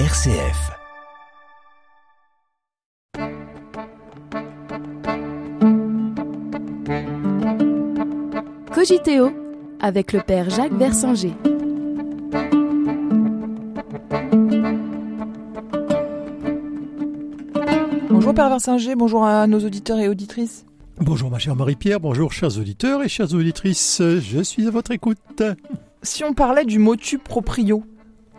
RCF. Cogiteo avec le père Jacques Versinger. Bonjour Père Versinger, bonjour à nos auditeurs et auditrices. Bonjour ma chère Marie-Pierre, bonjour chers auditeurs et chères auditrices, je suis à votre écoute. Si on parlait du motu proprio,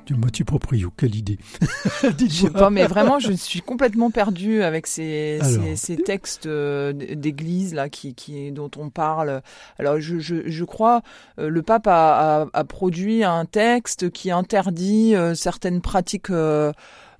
Du motu proprio, quelle idée. je sais pas, mais vraiment, je suis complètement perdue avec ces, Alors. ces, ces textes euh, d'église là qui, qui dont on parle. Alors, je, je, je crois euh, le pape a, a, a produit un texte qui interdit euh, certaines pratiques. euh,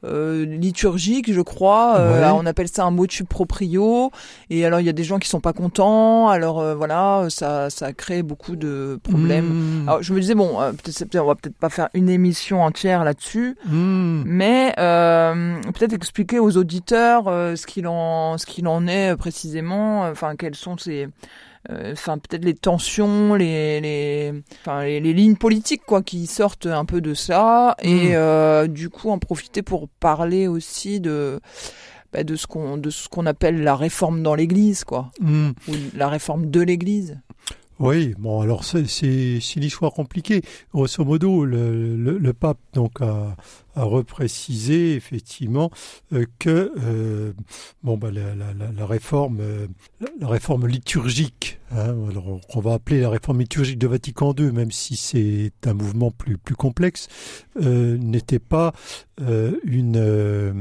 euh, liturgiques, je crois. Euh, Ouais. on appelle ça un motu proprio. Et alors, il y a des gens qui sont pas contents. Alors euh, voilà, ça, ça crée beaucoup de problèmes. Mmh, Alors, je me disais bon, euh, peut-être on va peut-être pas faire une émission entière là-dessus, mmh. mais euh, peut-être expliquer aux auditeurs euh, ce qu'il en ce qu'il en est précisément, enfin quelles sont ces enfin peut-être les tensions, les les enfin les, les lignes politiques quoi qui sortent un peu de ça et Mm. euh, du coup en profiter pour parler aussi de bah, de ce qu'on de ce qu'on appelle la réforme dans l'église quoi Mmh. ou la réforme de l'église. Oui, bon alors c'est une histoire compliquée. Grosso modo, le, le, le pape donc a, a reprécisé effectivement euh, que euh, bon bah la, la, la, réforme euh, la, réforme liturgique, hein, alors on va appeler la réforme liturgique de Vatican II, même si c'est un mouvement plus plus complexe, euh, n'était pas euh, une euh,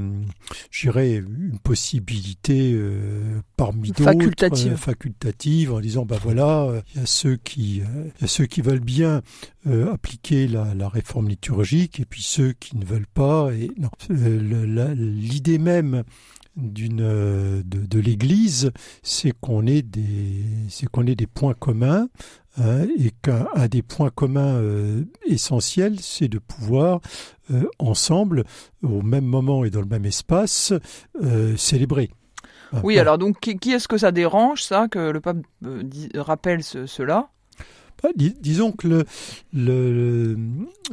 une possibilité euh, parmi d'autres Facultative. facultative en disant bah voilà il y a ceux qui il y a ceux qui veulent bien euh, appliquer la, la réforme liturgique et puis ceux qui ne veulent pas et non Euh, l'idée même d'une euh, de, de l'Église, c'est qu'on ait des c'est qu'on ait des points communs hein, et qu'un un des points communs euh, essentiels, c'est de pouvoir euh, ensemble, au même moment et dans le même espace, euh, célébrer. Oui, alors donc qui, qui est-ce que ça dérange ça que le pape rappelle ce- cela? Dis- disons que le, le,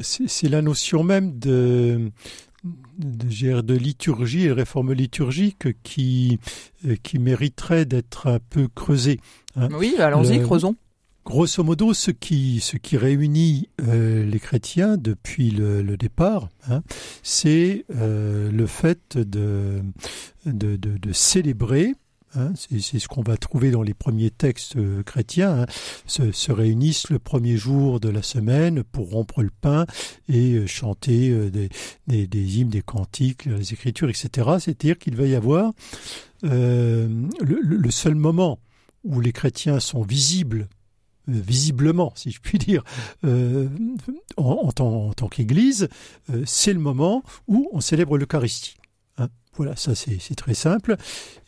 c'est c'est la notion même de, de, de liturgie et de réforme liturgique qui, euh, qui mériterait d'être un peu creusée. hein. Oui, allons-y, creusons. Grosso modo, ce qui, ce qui réunit euh, les chrétiens depuis le, le départ, hein, c'est euh, le fait de, de, de, de célébrer. Hein, c'est ce qu'on va trouver dans les premiers textes euh, chrétiens. hein, se, se réunissent le premier jour de la semaine pour rompre le pain et euh, chanter euh, des, hymnes, des cantiques, les écritures, etc. C'est-à-dire qu'il va y avoir le, seul moment où les chrétiens sont visibles visiblement, si je puis dire, en, tant, qu'Église, c'est le moment où on célèbre l'Eucharistie. Voilà, ça c'est très simple.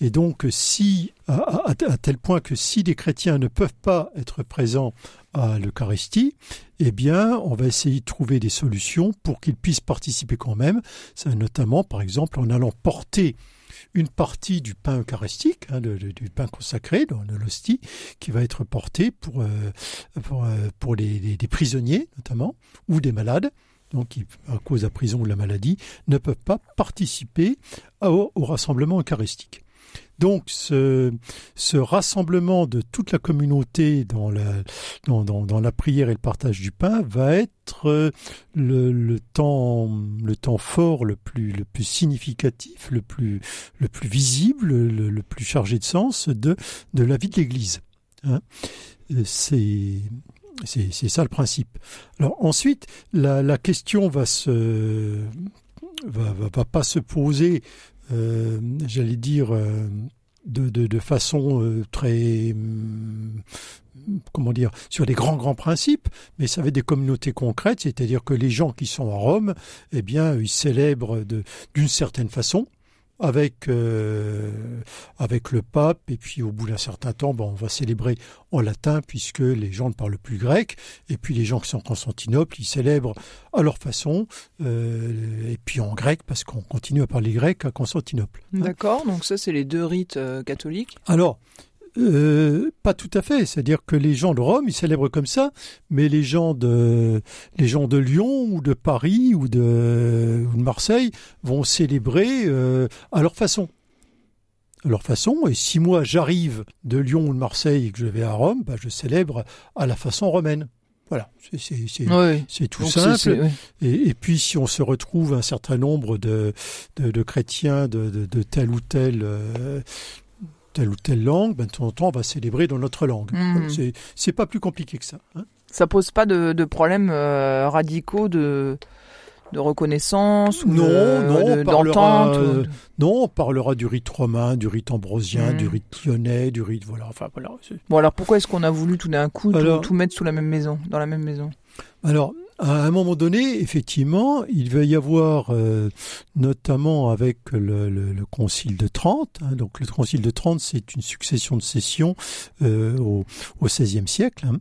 Et donc, si à, tel point que si des chrétiens ne peuvent pas être présents à l'Eucharistie, eh bien, on va essayer de trouver des solutions pour qu'ils puissent participer quand même. Ça, notamment, par exemple, en allant porter une partie du pain eucharistique, hein, du pain consacré, dans l'hostie, qui va être porté pour, euh, euh, les, prisonniers, notamment, ou des malades, donc à cause de la prison ou de la maladie, ne peuvent pas participer au, au rassemblement eucharistique. Donc, ce, ce rassemblement de toute la communauté dans la, dans, dans, dans la prière et le partage du pain va être euh, le, le temps, le temps fort, le plus, le plus significatif, le plus, le plus visible, le, le plus chargé de sens de, de la vie de l'Église. hein. Euh, C'est c'est ça le principe. Alors ensuite, la, question va se va, pas se poser, euh, j'allais dire, euh, de, façon euh, très hum, comment dire sur des grands grands principes, mais ça va être des communautés concrètes, c'est-à-dire que les gens qui sont à Rome, eh bien, ils célèbrent d'une certaine façon avec euh, avec le pape et puis au bout d'un certain temps bon, on va célébrer en latin puisque les gens ne parlent plus grec et puis les gens qui sont en Constantinople ils célèbrent à leur façon euh, et puis en grec parce qu'on continue à parler grec à Constantinople. hein. D'accord, donc ça c'est les deux rites euh, catholiques. Alors euh, pas tout à fait. C'est-à-dire que les gens de Rome, ils célèbrent comme ça, mais les gens de, les gens de Lyon ou de Paris ou de, ou de Marseille vont célébrer euh, à leur façon. À leur façon. Et si moi j'arrive de Lyon ou de Marseille et que je vais à Rome, bah, je célèbre à la façon romaine. Voilà, c'est tout simple. Et, et, puis si on se retrouve un certain nombre de, de, de chrétiens de, de, de, tel ou tel euh, telle ou telle langue, ben, de temps en temps, on va célébrer dans notre langue. Mhm. C'est C'est pas plus compliqué que ça. Hein. Ça pose pas de, de problèmes euh, radicaux de, de reconnaissance ou Non, de- non, on de- parlera, euh, ou- Non, on parlera du rite romain, du rite ambrosien, Mhm. du rite lyonnais, du rite voilà. Enfin voilà. c'est- Bon alors pourquoi est-ce qu'on a voulu tout d'un coup tout- Alors- tout, mettre sous la même maison, dans la même maison? Alors, à un moment donné, effectivement, il va y avoir, euh, notamment avec le, le- le Concile de Trente, hein, donc le Concile de Trente, c'est une succession de sessions euh, au, au XVIe siècle, hein,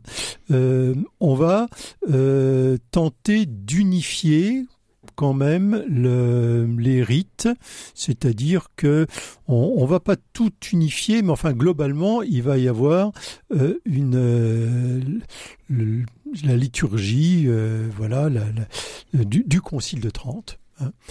euh, on va euh, tenter d'unifier quand même le, les rites, c'est-à-dire que on, va pas tout unifier, mais enfin globalement, il va y avoir euh, une euh, la liturgie, euh, voilà, du Concile de Trente,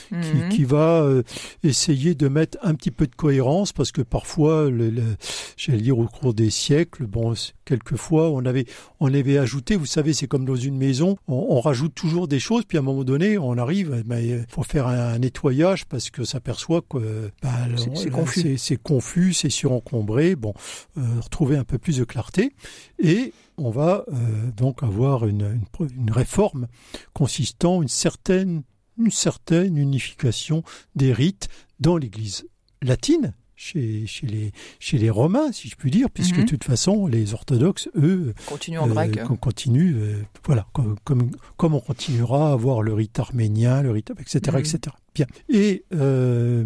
qui, Mhm. qui va euh, essayer de mettre un petit peu de cohérence, parce que parfois, le, le- j'allais dire au cours des siècles, bon, quelquefois, on avait, on avait ajouté, vous savez, c'est comme dans une maison, on, on rajoute toujours des choses, puis à un moment donné, on arrive, il faut faire un, nettoyage parce que s'aperçoit que bah, C'est- là, confus. c'est- confus, c'est surencombré, bon, euh, retrouver un peu plus de clarté, et on va euh, donc avoir une, une, pro- une réforme consistant une certaine une certaine unification des rites dans l'Église latine, chez, chez, les, chez les Romains, si je puis dire, puisque Mhm. de toute façon, les orthodoxes, eux, Continue en euh, grec. continue, euh, voilà, comme, comme, comme on continuera à avoir le rite arménien, le rite, etc., Mhm. etc. Bien. Et euh,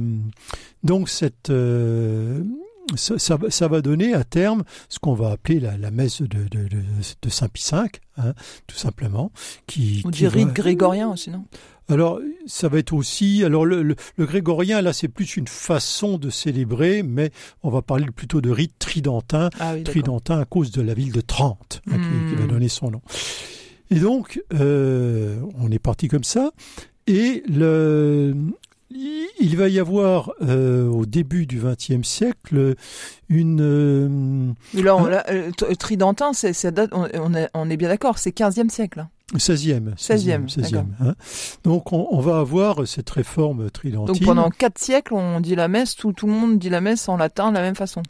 donc cette euh, ça, ça, va- ça va donner à terme ce qu'on va appeler la, la messe de, de, de, de Saint Pie V, hein, tout simplement. Qui, On dit rite va- grégorien aussi, non? Alors, ça va être aussi. Alors, le, le, le grégorien, là, c'est plus une façon de célébrer, mais on va parler plutôt de rite tridentin. Ah oui. Tridentin à cause de la ville de Trente, hein, qui, qui va Hmm. donner son nom. Et donc, euh, on est parti comme ça. Et le, il va y avoir, euh, au début du XXe siècle, une. euh, Mais là, on- là, euh, t- Tridentin, c'est, ça date, on, on est, on est bien d'accord, c'est 15e siècle. hein. 16e. 16e, 16e, hein. Donc, on, on va avoir cette réforme tridentine. Donc pendant quatre siècles, on dit la messe, tout, tout le monde dit la messe en latin de la même façon.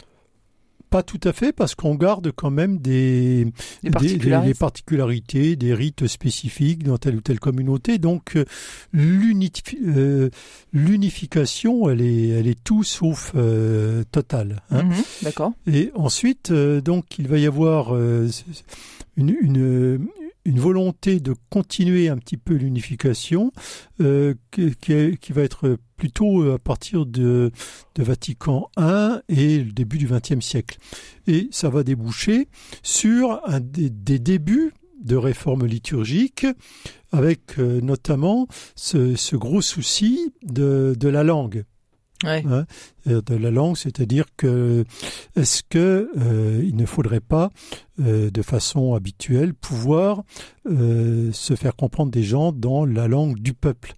Pas tout à fait, parce qu'on garde quand même des, Des particularités. des particularités, des rites spécifiques dans telle ou telle communauté. Donc, euh, euh, l'unification, elle est, elle est tout sauf euh, totale. hein. Mhm, d'accord. Et ensuite, euh, donc, il va y avoir une, une, une volonté de continuer un petit peu l'unification qui va être plutôt à partir de, de Vatican I et le début du XXe siècle. Et ça va déboucher sur un des, des débuts de réforme liturgique avec euh, notamment ce, ce gros souci de, de la langue Ouais. euh, de la langue, c'est-à-dire que est-ce que euh, il ne faudrait pas, euh, de façon habituelle, pouvoir euh, se faire comprendre des gens dans la langue du peuple?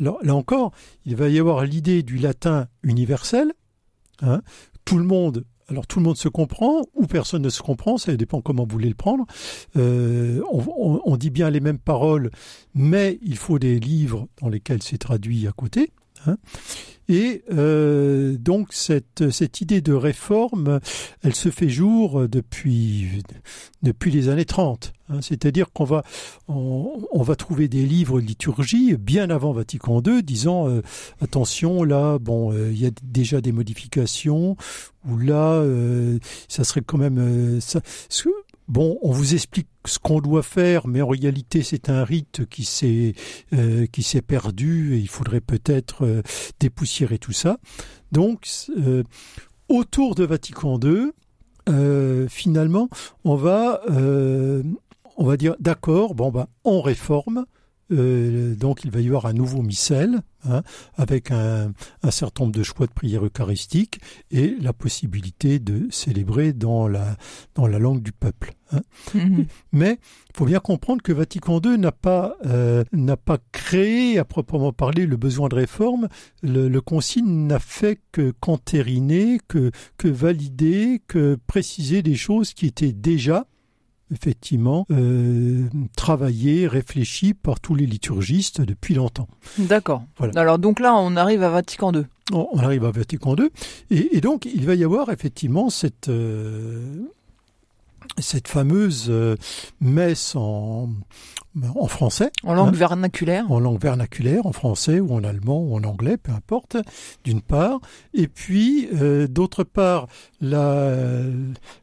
Là encore, il va y avoir l'idée du latin universel. hein. Tout le monde. Alors tout le monde se comprend ou personne ne se comprend, ça dépend comment vous voulez le prendre. Euh, on dit bien les mêmes paroles, mais il faut des livres dans lesquels c'est traduit à côté. Hein. Et euh, donc cette, cette idée de réforme, elle se fait jour depuis, depuis les années 30. hein. C'est-à-dire qu'on va, on, va trouver des livres de liturgie bien avant Vatican II disant euh, attention là, bon, euh, il y a déjà des modifications ou là, ça serait quand même ça. Bon, on vous explique ce qu'on doit faire, mais en réalité, c'est un rite qui s'est euh, perdu et il faudrait peut-être euh, dépoussiérer tout ça. Donc, euh, autour de Vatican II, finalement, on va, on va dire, d'accord, bon, bah, on réforme euh, donc il va y avoir un nouveau missel hein, avec un, un, certain nombre de choix de prières eucharistiques et la possibilité de célébrer dans la, dans la langue du peuple. Hein. Mhm. Mais il faut bien comprendre que Vatican II n'a pas, euh, n'a pas créé à proprement parler le besoin de réforme. Le, le concile n'a fait que qu'entériner, que, que valider, que préciser des choses qui étaient déjà effectivement euh, travaillé, réfléchi par tous les liturgistes depuis longtemps. D'accord. Alors donc là, on arrive à Vatican II. On, arrive à Vatican II, et, donc il va y avoir effectivement cette euh, cette fameuse euh, messe en, en français. En langue hein, vernaculaire. En langue vernaculaire, en français ou en allemand ou en anglais, peu importe, d'une part. Et puis, euh, d'autre part, la,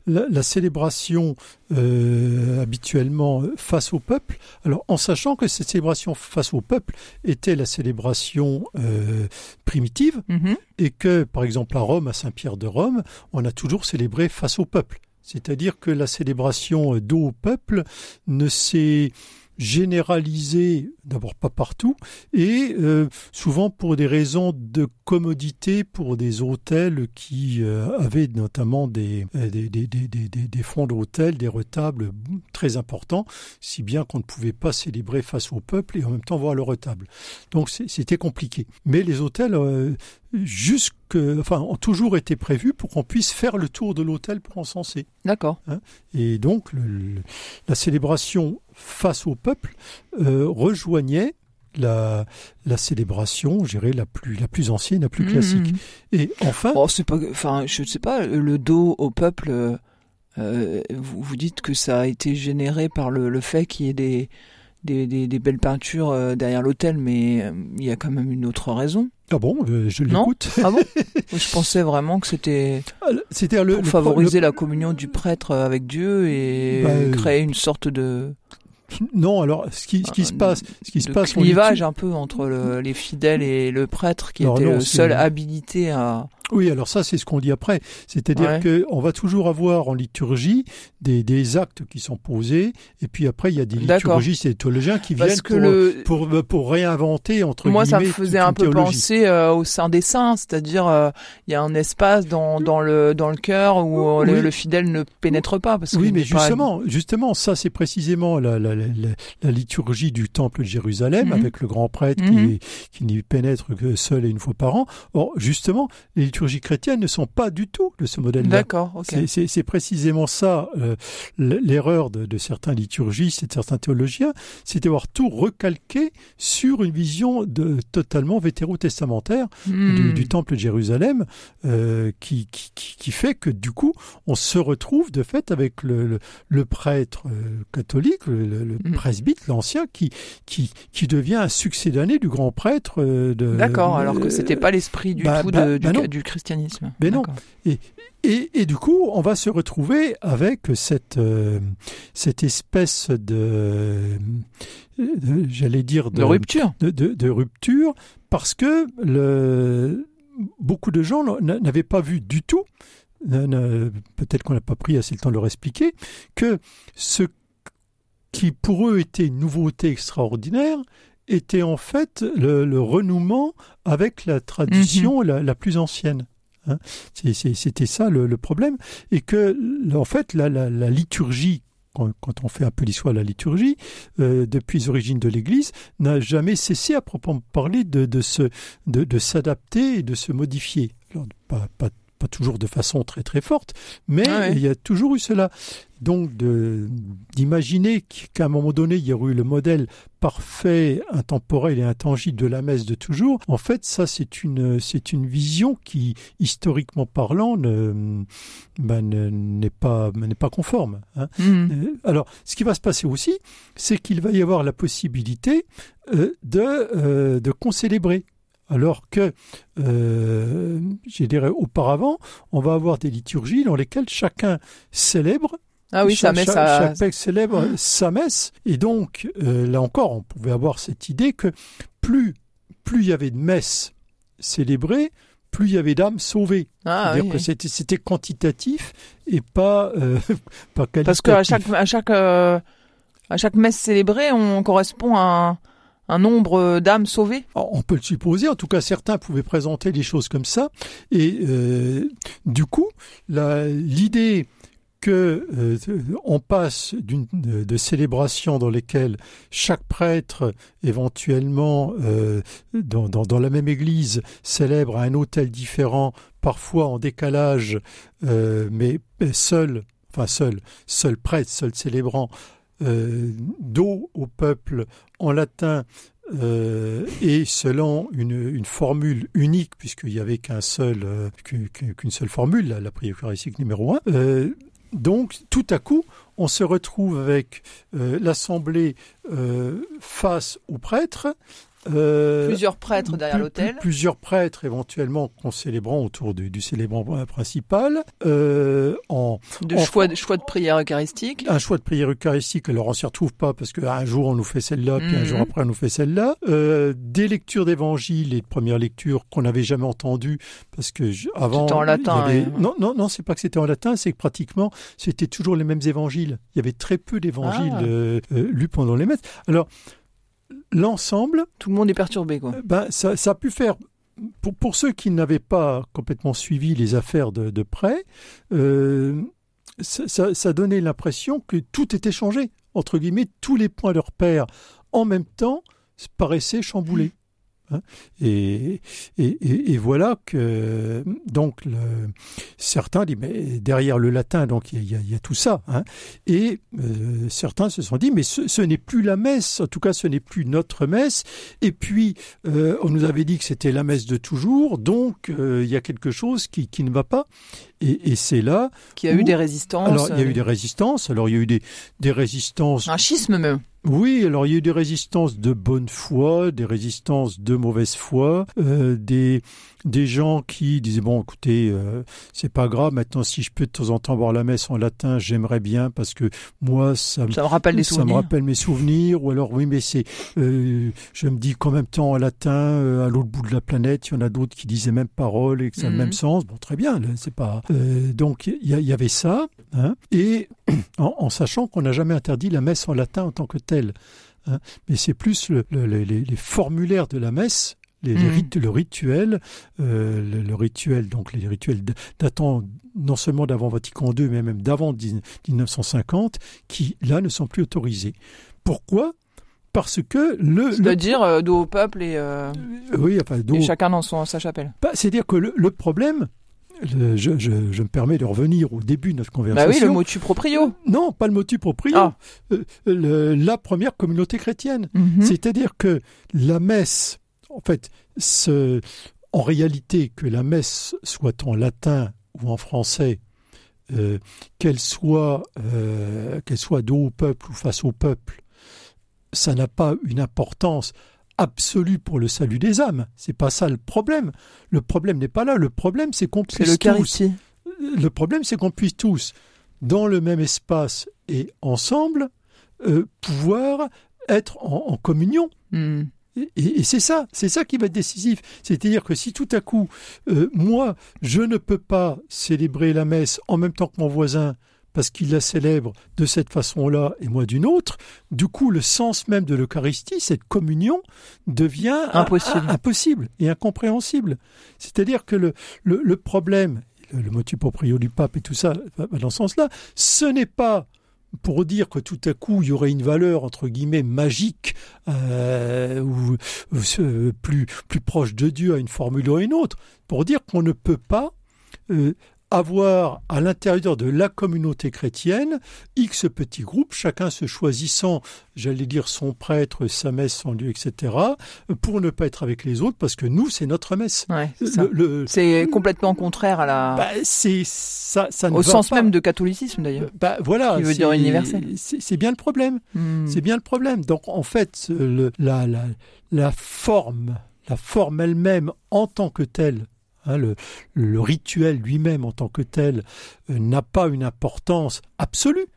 la, célébration euh, habituellement face au peuple. Alors, en sachant que cette célébration face au peuple était la célébration primitive, mm-hmm. et que, par exemple, à Rome, à Saint-Pierre de Rome, on a toujours célébré face au peuple. C'est-à-dire que la célébration d'eau au peuple ne s'est généralisée, d'abord pas partout, et euh, souvent pour des raisons de commodité, pour des hôtels qui euh, avaient notamment des, euh, des, fonds d'hôtel, des retables très importants, si bien qu'on ne pouvait pas célébrer face au peuple et en même temps voir le retable. Donc c'était compliqué. Mais les hôtels jusque, enfin, ont toujours été prévus pour qu'on puisse faire le tour de l'hôtel pour encenser. D'accord. Hein et donc, la célébration face au peuple euh, rejoignait la, la célébration, je dirais, la plus, la plus ancienne, la plus mmh, classique. Mmh. Et enfin. Oh, c'est pas, enfin, je ne sais pas, le dos au peuple, euh, vous, vous dites que ça a été généré par le, le fait qu'il y ait des, des, des, des belles peintures euh, derrière l'hôtel, mais il y a quand même une autre raison. Ah bon, euh, je l'écoute. Ah bon Je pensais vraiment que c'était ah, c'était pour favoriser la communion du prêtre avec Dieu et bah, euh, créer une sorte de non, alors ce qui, ce qui se passe, ce qui se passe, clivage un peu entre les fidèles et le prêtre qui était le seul habilité à oui, alors ça, c'est ce qu'on dit après. C'est-à-dire que qu'on va toujours avoir en liturgie des, des, actes qui sont posés, et puis après, il y a des liturgistes et des théologiens qui viennent pour, pour, pour, réinventer, entre Moi, guillemets, ça me faisait un peu penser euh, au sein des saints, c'est-à-dire euh, il y a un espace dans, dans, le, dans le cœur où le, fidèle ne pénètre pas. Parce oui, mais justement, justement, ça, c'est précisément la, la, la, la, liturgie du temple de Jérusalem, mhm. avec le grand prêtre mhm. qui, qui n'y pénètre que seul et une fois par an. Or, justement, les liturgies chrétiennes ne sont pas du tout de ce modèle-là. D'accord. C'est précisément ça euh, l'erreur de, de, certains liturgistes et de certains théologiens, c'est d'avoir tout recalqué sur une vision de, totalement vétérotestamentaire du, hmm. du, temple de Jérusalem, euh, qui, qui, qui, fait que du coup, on se retrouve de fait avec le, le, prêtre euh, catholique, le, hmm. presbyte, l'ancien, qui, qui, qui devient un succès d'année du grand prêtre. Euh, D'accord, alors que c'était pas l'esprit du bah, tout bah, du, bah du christianisme. Mais non. Et, et, et, du coup, on va se retrouver avec cette, euh, cette espèce de, j'allais dire, de, rupture. De, de, rupture, parce que le, beaucoup de gens n'avaient pas vu du tout, peut-être qu'on n'a pas pris assez le temps de leur expliquer, que ce qui pour eux était une nouveauté extraordinaire était en fait le, renouement avec la tradition mhm. la, plus ancienne. Hein. C'était ça le, problème. Et que, en fait, la, liturgie quand, on fait l'histoire de la liturgie, euh, depuis les origines de l'Église, n'a jamais cessé à proprement parler de, de, de, s'adapter et de se modifier. pas, pas pas toujours de façon très très forte, mais ah il y a toujours eu cela. Donc d'imaginer qu'à un moment donné, il y aurait eu le modèle parfait, intemporel et intangible de la messe de toujours, en fait, ça c'est une c'est une vision qui, historiquement parlant, ne, ben, n'est pas n'est pas conforme. Hein. Mmh. Euh, alors, ce qui va se passer aussi, c'est qu'il va y avoir la possibilité euh, de euh, de concélébrer alors que, euh, je dirais auparavant, on va avoir des liturgies dans lesquelles chacun célèbre ah oui, sa messe. Chaque, célèbre sa messe. Et donc, euh, là encore, on pouvait avoir cette idée que plus plus il y avait de messes célébrées, plus il y avait d'âmes sauvées. Ah, C'est-à-dire que c'était, c'était quantitatif et pas, euh, pas qualitatif. Parce qu'à chaque, à chaque, euh, à chaque messe célébrée, on correspond à un un nombre d'âmes sauvées? On peut le supposer, en tout cas certains pouvaient présenter des choses comme ça, et euh, du coup, l'idée que euh, on passe de, célébrations dans lesquelles chaque prêtre éventuellement euh, dans, dans, la même église célèbre à un autel différent, parfois en décalage, mais seul, enfin seul, seul prêtre, seul célébrant euh, d'eau au peuple en latin euh, et selon une, formule unique, puisqu'il n'y avait qu'un seul, euh, qu'une seule formule, la, prière eucharistique numéro un. donc, tout à coup, on se retrouve avec l'assemblée face au prêtre, euh, plusieurs prêtres derrière l'autel. Plusieurs prêtres éventuellement célébrant autour du, célébrant principal. Euh, en, de choix, de choix de prière eucharistique. Un choix de prière eucharistique. Alors on s'y retrouve pas parce qu'un jour on nous fait celle-là, puis un jour mhm. après on nous fait celle-là. Euh, des lectures d'évangile et de premières lectures qu'on n'avait jamais entendues parce que avant. C'était en latin. Hein. Non, non, non, c'est pas que c'était en latin, c'est que pratiquement c'était toujours les mêmes évangiles. Il y avait très peu d'évangiles ah. lus pendant les messes. Alors l'ensemble. Tout le monde est perturbé, quoi. Ben, ça, a pu faire. Pour, pour ceux qui n'avaient pas complètement suivi les affaires de, de près, euh, ça, ça, donnait l'impression que tout était changé. Entre guillemets, tous les points de repère en même temps paraissaient chamboulés. Hein. et, et, et, voilà que donc le, certains disent mais derrière le latin donc il y a, y a tout ça hein. et euh, certains se sont dit mais ce, ce n'est plus la messe. En tout cas ce n'est plus notre messe. Et puis euh, on nous avait dit que c'était la messe de toujours. Donc euh, il y a quelque chose qui, qui ne va pas. Et, et c'est là qui a eu des résistances alors il y a eu des résistances. Alors il y a eu des, des résistances un schisme même oui, alors il y a eu des résistances de bonne foi, des résistances de mauvaise foi, euh, des des gens qui disaient bon écoutez euh, c'est pas grave maintenant si je peux de temps en temps voir la messe en latin j'aimerais bien parce que moi ça, ça me rappelle ça me rappelle mes souvenirs ou alors oui mais c'est euh, je me dis qu'en même temps en latin euh, à l'autre bout de la planète il y en a d'autres qui disaient même parole et que ça a le même mhm. sens. Bon très bien c'est pas donc il y, avait ça hein, et en, sachant qu'on n'a jamais interdit la messe en latin en tant que telle hein, mais c'est plus le, les, les, formulaires de la messe les, mm. le rituel, euh, le, rituel, donc les rituels datant non seulement d'avant Vatican II, mais même d'avant 1950, qui là ne sont plus autorisés. Pourquoi? Parce que le. C'est-à-dire euh, dos au peuple et, euh, oui, enfin, et chacun dans son, sa chapelle. Bah, C'est-à-dire que le, problème, je, je, je, me permets de revenir au début de notre conversation. Bah oui, le motu proprio. Non, pas le motu proprio. Ah. la première communauté chrétienne. Mhm. C'est-à-dire que la messe en fait, ce, en réalité, que la messe soit en latin ou en français, euh, qu'elle soit, euh, qu'elle soit dos au peuple ou face au peuple, ça n'a pas une importance absolue pour le salut des âmes. C'est pas ça le problème. Le problème n'est pas là. Le problème, c'est qu'on puisse le tous. Le problème, c'est qu'on puisse tous, dans le même espace et ensemble, euh, pouvoir être en, communion. Hmm. Et, c'est ça, c'est ça qui va être décisif. C'est-à-dire que si tout à coup, euh, moi, je ne peux pas célébrer la messe en même temps que mon voisin, parce qu'il la célèbre de cette façon-là et moi d'une autre, du coup, le sens même de l'Eucharistie, cette communion, devient impossible, impossible et incompréhensible. C'est-à-dire que le, le, le problème, le, motu proprio du pape et tout ça, dans ce sens-là, ce n'est pas pour dire que tout à coup il y aurait une valeur entre guillemets magique euh, ou, plus plus proche de Dieu à une formule ou à une autre, pour dire qu'on ne peut pas euh, avoir à l'intérieur de la communauté chrétienne X petits groupes, chacun se choisissant, j'allais dire, son prêtre, sa messe, son lieu, etc., pour ne pas être avec les autres, parce que nous, c'est notre messe. c'est complètement contraire à la... Bah, c'est ça, ça Au sens même de catholicisme, d'ailleurs. Bah, voilà. Qui veut dire universel. C'est bien le problème. Hmm. C'est bien le problème. Donc, en fait, le, la, la, la forme, la forme elle-même, en tant que telle, Hein, le, rituel lui-même en tant que tel euh, n'a pas une importance absolue.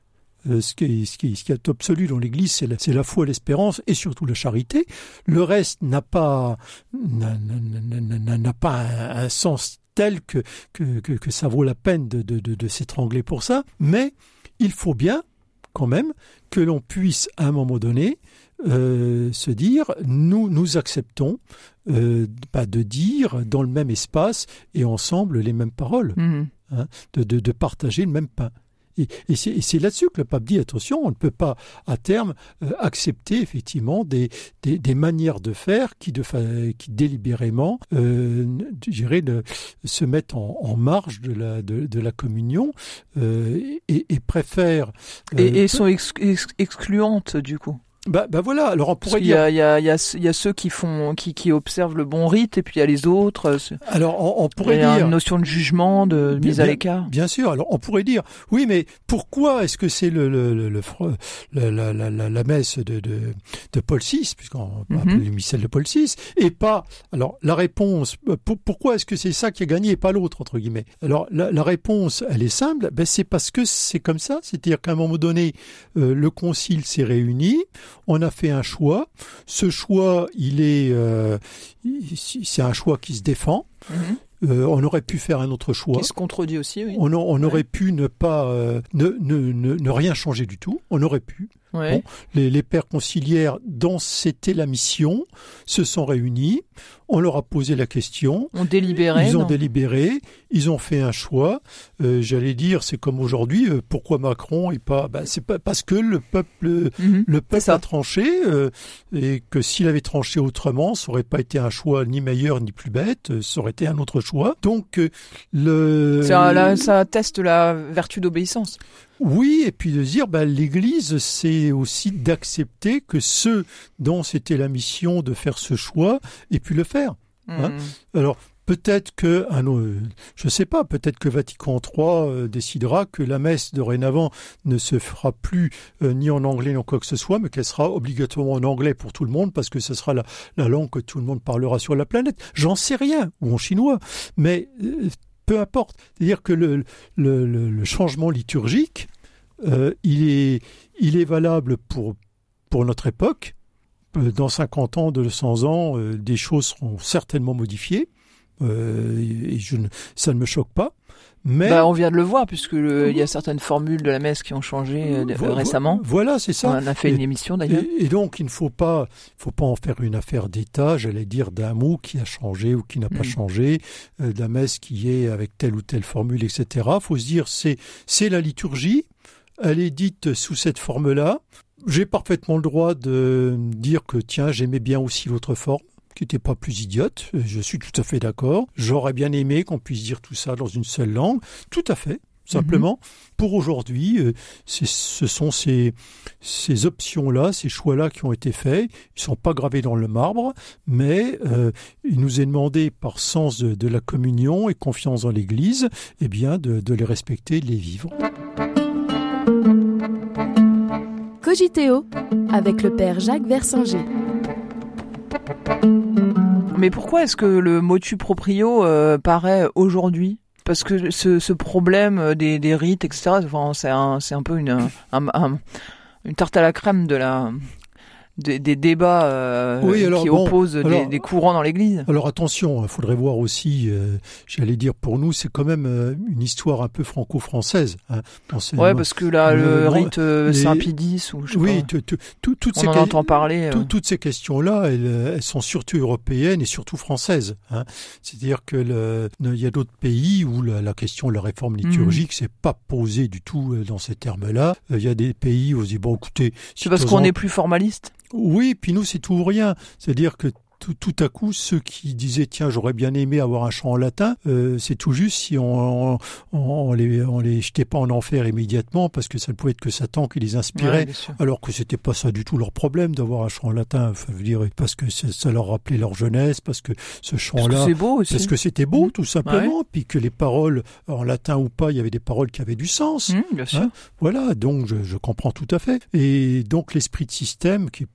Euh, ce, qui est, absolu dans l'Église, c'est la, la, foi, l'espérance et surtout la charité. Le reste n'a pas n'a pas un, sens tel que, que, que, ça vaut la peine de, de, de, de s'étrangler pour ça. Mais il faut bien, quand même, que l'on puisse à un moment donné euh, se dire nous nous acceptons euh, bah, de dire dans le même espace et ensemble les mêmes paroles, Mhm. hein, de, de, de partager le même pain. Et, et c'est là-dessus que le pape dit attention, on ne peut pas à terme euh, accepter effectivement des, des, des manières de faire qui, de, qui délibérément, euh, je dirais, de- se mettent en, en marge de la, de, de la communion euh, et, et préfèrent. Et, et sont ex- ex- excluantes du coup. Bah, bah voilà, alors on pourrait dire. il y, a, il y, a, il y a ceux qui font, qui, qui observent le bon rite, et puis il y a les autres. euh, Alors on, on Il pourrait y a dire. une notion de jugement, de Bien- mise à l'écart. Bien sûr. Alors, on pourrait dire, oui, mais pourquoi est-ce que c'est le, le, le, le la, la, la, messe de, de, de Paul VI, puisqu'on Mhm. appelle le missel de Paul VI, et pas, alors, la réponse, euh, pour- pourquoi est-ce que c'est ça qui a gagné et pas l'autre, entre guillemets? Alors, la, la réponse, elle est simple, ben, c'est parce que c'est comme ça, c'est-à-dire qu'à un moment donné, euh, le concile s'est réuni, on a fait un choix, ce choix, il est, euh, c'est un choix qui se défend, Mhm. Euh, on aurait pu faire un autre choix. Qui se contredit aussi, oui. On, a- on Ouais. aurait pu ne pas euh, ne, ne, ne, ne rien changer du tout. On aurait pu. Ouais. Bon. Les, les pères conciliaires, dont c'était la mission, se sont réunis. On leur a posé la question. On délibérait. Ils ont non délibéré. Ils ont fait un choix. Euh, J'allais dire, c'est comme aujourd'hui. euh, pourquoi Macron et pas ben, C'est pas parce que le peuple Mhm. le peuple a tranché euh, et que s'il avait tranché autrement, ça aurait pas été un choix ni meilleur ni plus bête, euh, ça aurait été un autre choix. Donc euh, le Ça, là, ça atteste la vertu d'obéissance. Oui, et puis de dire, bah, l'Église, c'est aussi d'accepter que ceux dont c'était la mission de faire ce choix aient pu le faire. Hein Mhm. Alors, peut-être que, un, euh, je sais pas, peut-être que Vatican III euh, décidera que la messe dorénavant ne se fera plus euh, ni en anglais ni en quoi que ce soit, mais qu'elle sera obligatoirement en anglais pour tout le monde parce que ce sera la, la langue que tout le monde parlera sur la planète. J'en sais rien, ou en chinois, mais euh, peu importe. C'est-à-dire que le, changement liturgique, euh, il, est, valable pour, notre époque. Euh, Dans 50 ans, 200 ans, euh, des choses seront certainement modifiées. Et ça ne me choque pas. Mais Bah, on vient de le voir, puisque le- il y a certaines formules de la messe qui ont changé euh, de- récemment. Voilà, c'est On ça. en a fait une émission d'ailleurs. Et, et donc, il ne faut pas, faut pas en faire une affaire d'État, j'allais dire, d'un mot qui a changé ou qui n'a pas Mm. changé, euh, d'un messe qui est avec telle ou telle formule, etc. Il faut se dire, c'est, c'est la liturgie, elle est dite sous cette forme-là. J'ai parfaitement le droit de dire que, tiens, j'aimais bien aussi l'autre forme n'était pas plus idiote, je suis tout à fait d'accord. J'aurais bien aimé qu'on puisse dire tout ça dans une seule langue, tout à fait. Simplement, pour aujourd'hui, euh, ce sont ces, ces options-là, ces choix-là qui ont été faits. Ils sont pas gravés dans le marbre, mais euh, il nous est demandé, par sens de, de la communion et confiance dans l'Église, eh bien, de, de les respecter, et de les vivre. Cogiteo avec le père Jacques Versinger. Mais pourquoi est-ce que le motu proprio euh, paraît aujourd'hui? Parce que ce, problème euh, des, rites, etc., c'est un, peu une, un- un- une tarte à la crème de la, des, des débats euh, Oui, alors, qui bon, opposent des, alors- des courants dans l'Église. Alors attention, il faudrait voir aussi, euh, j'allais dire pour nous, c'est quand même euh, une histoire un peu franco-française. Hein. C'est- Ouais, parce que là, le- le rite euh, Saint-Pédis, ou je sais oui, pas, tout- toutes on ces en entend parler. euh. Tout- toutes ces questions-là, elles, euh, elles sont surtout européennes et surtout françaises. Hein. C'est-à-dire que le- il y a d'autres pays où la, la question de la réforme Mhm. liturgique s'est pas posée du tout euh, dans ces termes-là. Euh, Il y a des pays où on se dit bon, écoutez, si C'est parce qu'on est plus formaliste? Oui, puis nous c'est tout ou rien. C'est-à-dire que tout, tout à coup, ceux qui disaient tiens j'aurais bien aimé avoir un chant en latin, euh, c'est tout juste si on, on, on les on les jetait pas en enfer immédiatement parce que ça ne pouvait être que Satan qui les inspirait. Ouais, sûr. Alors que c'était pas ça du tout leur problème d'avoir un chant en latin, enfin, je veux dire, parce que ça leur rappelait leur jeunesse, parce que ce chant-là, c'est beau aussi. parce que c'était beau Mhm. tout simplement, puis que les paroles, en latin ou pas, il y avait des paroles qui avaient du sens. Mmh, bien sûr. Hein Voilà, donc je, je comprends tout à fait. Et donc l'esprit de système qui est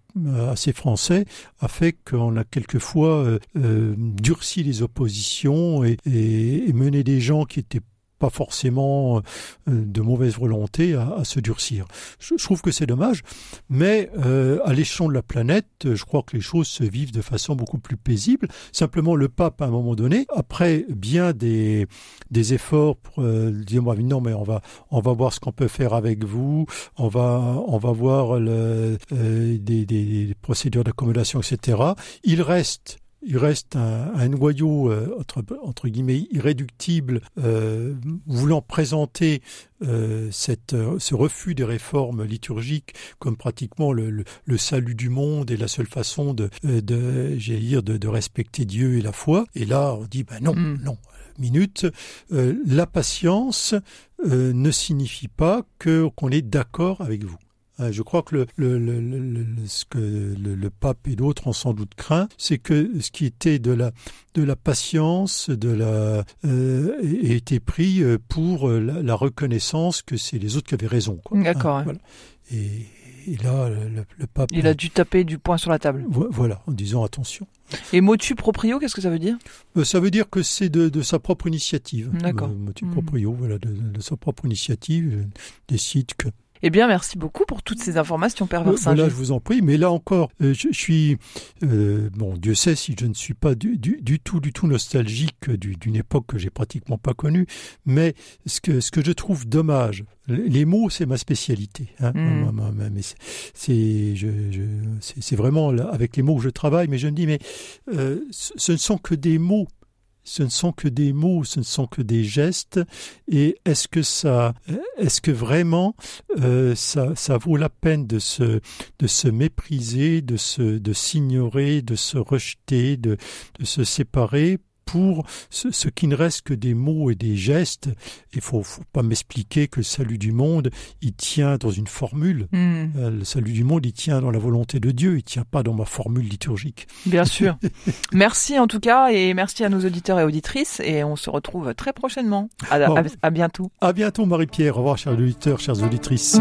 assez français a fait qu'on a quelquefois euh, euh, durci les oppositions et, et mené des gens qui étaient pas forcément euh, de mauvaise volonté à, se durcir. Je, trouve que c'est dommage, mais euh, à l'échelon de la planète, je crois que les choses se vivent de façon beaucoup plus paisible. Simplement, le pape, à un moment donné, après bien des, efforts pour euh, dire non, mais on va on va voir ce qu'on peut faire avec vous, on va on va voir euh, des procédures d'accommodation, etc. Il reste il reste un, noyau euh, entre, entre, guillemets irréductible euh, voulant présenter euh, cette, ce refus des réformes liturgiques comme pratiquement le, le, salut du monde et la seule façon de, de, dire, de, de, respecter Dieu et la foi. Et là, on dit ben non, mm. non. Minute, la patience ne signifie pas que qu'on est d'accord avec vous. Euh, je crois que le, ce que le, pape et d'autres ont sans doute craint, c'est que ce qui était de la, de la patience, de la, euh, ait été pris euh, pour la, reconnaissance que c'est les autres qui avaient raison. D'accord. Hein, et, là, le, pape. Il a dû taper du poing sur la table. Voilà, en disant attention. Et motu proprio, qu'est-ce que ça veut dire? Ça veut dire que c'est de, sa propre initiative. D'accord. motu hmm. proprio, voilà, de, de, sa propre initiative, décide que eh bien, merci beaucoup pour toutes ces informations, Père Là, je vous en prie. Mais là encore, euh, je, suis, euh, bon, Dieu sait si je ne suis pas du, tout, du tout nostalgique d'une époque que j'ai pratiquement pas connue. Mais ce que, ce que je trouve dommage, les mots, c'est ma spécialité. Hein. Mm. c'est, c'est vraiment avec les mots que je travaille. Mais je me dis, mais euh, ce ne sont que des mots ce ne sont que des mots, ce ne sont que des gestes. Et est-ce que ça, est-ce que vraiment euh, ça, ça vaut la peine de se, de se mépriser, de se, de s'ignorer, de se rejeter, de, de se séparer pour ce, qui ne reste que des mots et des gestes. Il faut, faut pas m'expliquer que le salut du monde, il tient dans une formule. Hmm. Euh, le salut du monde, il tient dans la volonté de Dieu, il tient pas dans ma formule liturgique. Bien sûr. merci en tout cas et merci à nos auditeurs et auditrices et on se retrouve très prochainement. À, à bientôt. À bientôt Marie-Pierre. Au revoir chers auditeurs, chères auditrices.